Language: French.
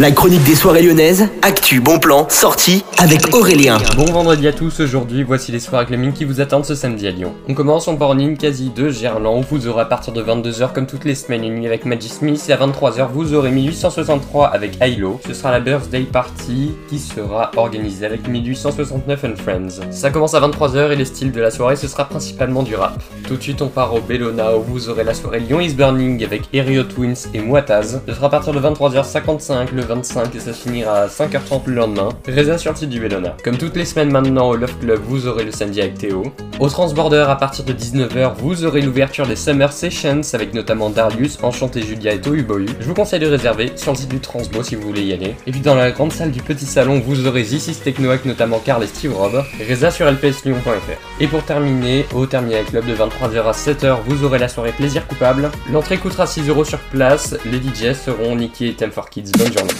La chronique des soirées lyonnaises, actu, bon plan, sortie avec Aurélien. Bon vendredi à tous, aujourd'hui voici les soirées Clémine qui vous attendent ce samedi à Lyon. On commence en morning quasi de Gerland où vous aurez à partir de 22h comme toutes les semaines une nuit avec Magic Smith et à 23h vous aurez 1863 avec Hilo. Ce sera la birthday party qui sera organisée avec 1869 and Friends. Ça commence à 23h et les styles de la soirée ce sera principalement du rap. Tout de suite on part au Bellona où vous aurez la soirée Lyon is Burning avec Erio Twins et Moitaz. Ce sera à partir de 23h55 le 25 et ça finira à 5h30 le lendemain. Résa sur site du Bellona. Comme toutes les semaines maintenant au Love Club, vous aurez le samedi avec Théo. Au Transborder, à partir de 19h, vous aurez l'ouverture des Summer Sessions avec notamment Darius, Enchanté Julia et Tohu Boyu. Je vous conseille de réserver sur le site du Transbo si vous voulez y aller. Et puis dans la grande salle du petit salon, vous aurez This Techno avec notamment Carl et Steve Rob. Reza sur lpslyon.fr. Et pour terminer, au Terminal Club de 23h à 7h, vous aurez la soirée Plaisir Coupable. L'entrée coûtera 6 euros sur place. Les DJ seront Nicky et Time for Kids. Bonne journée.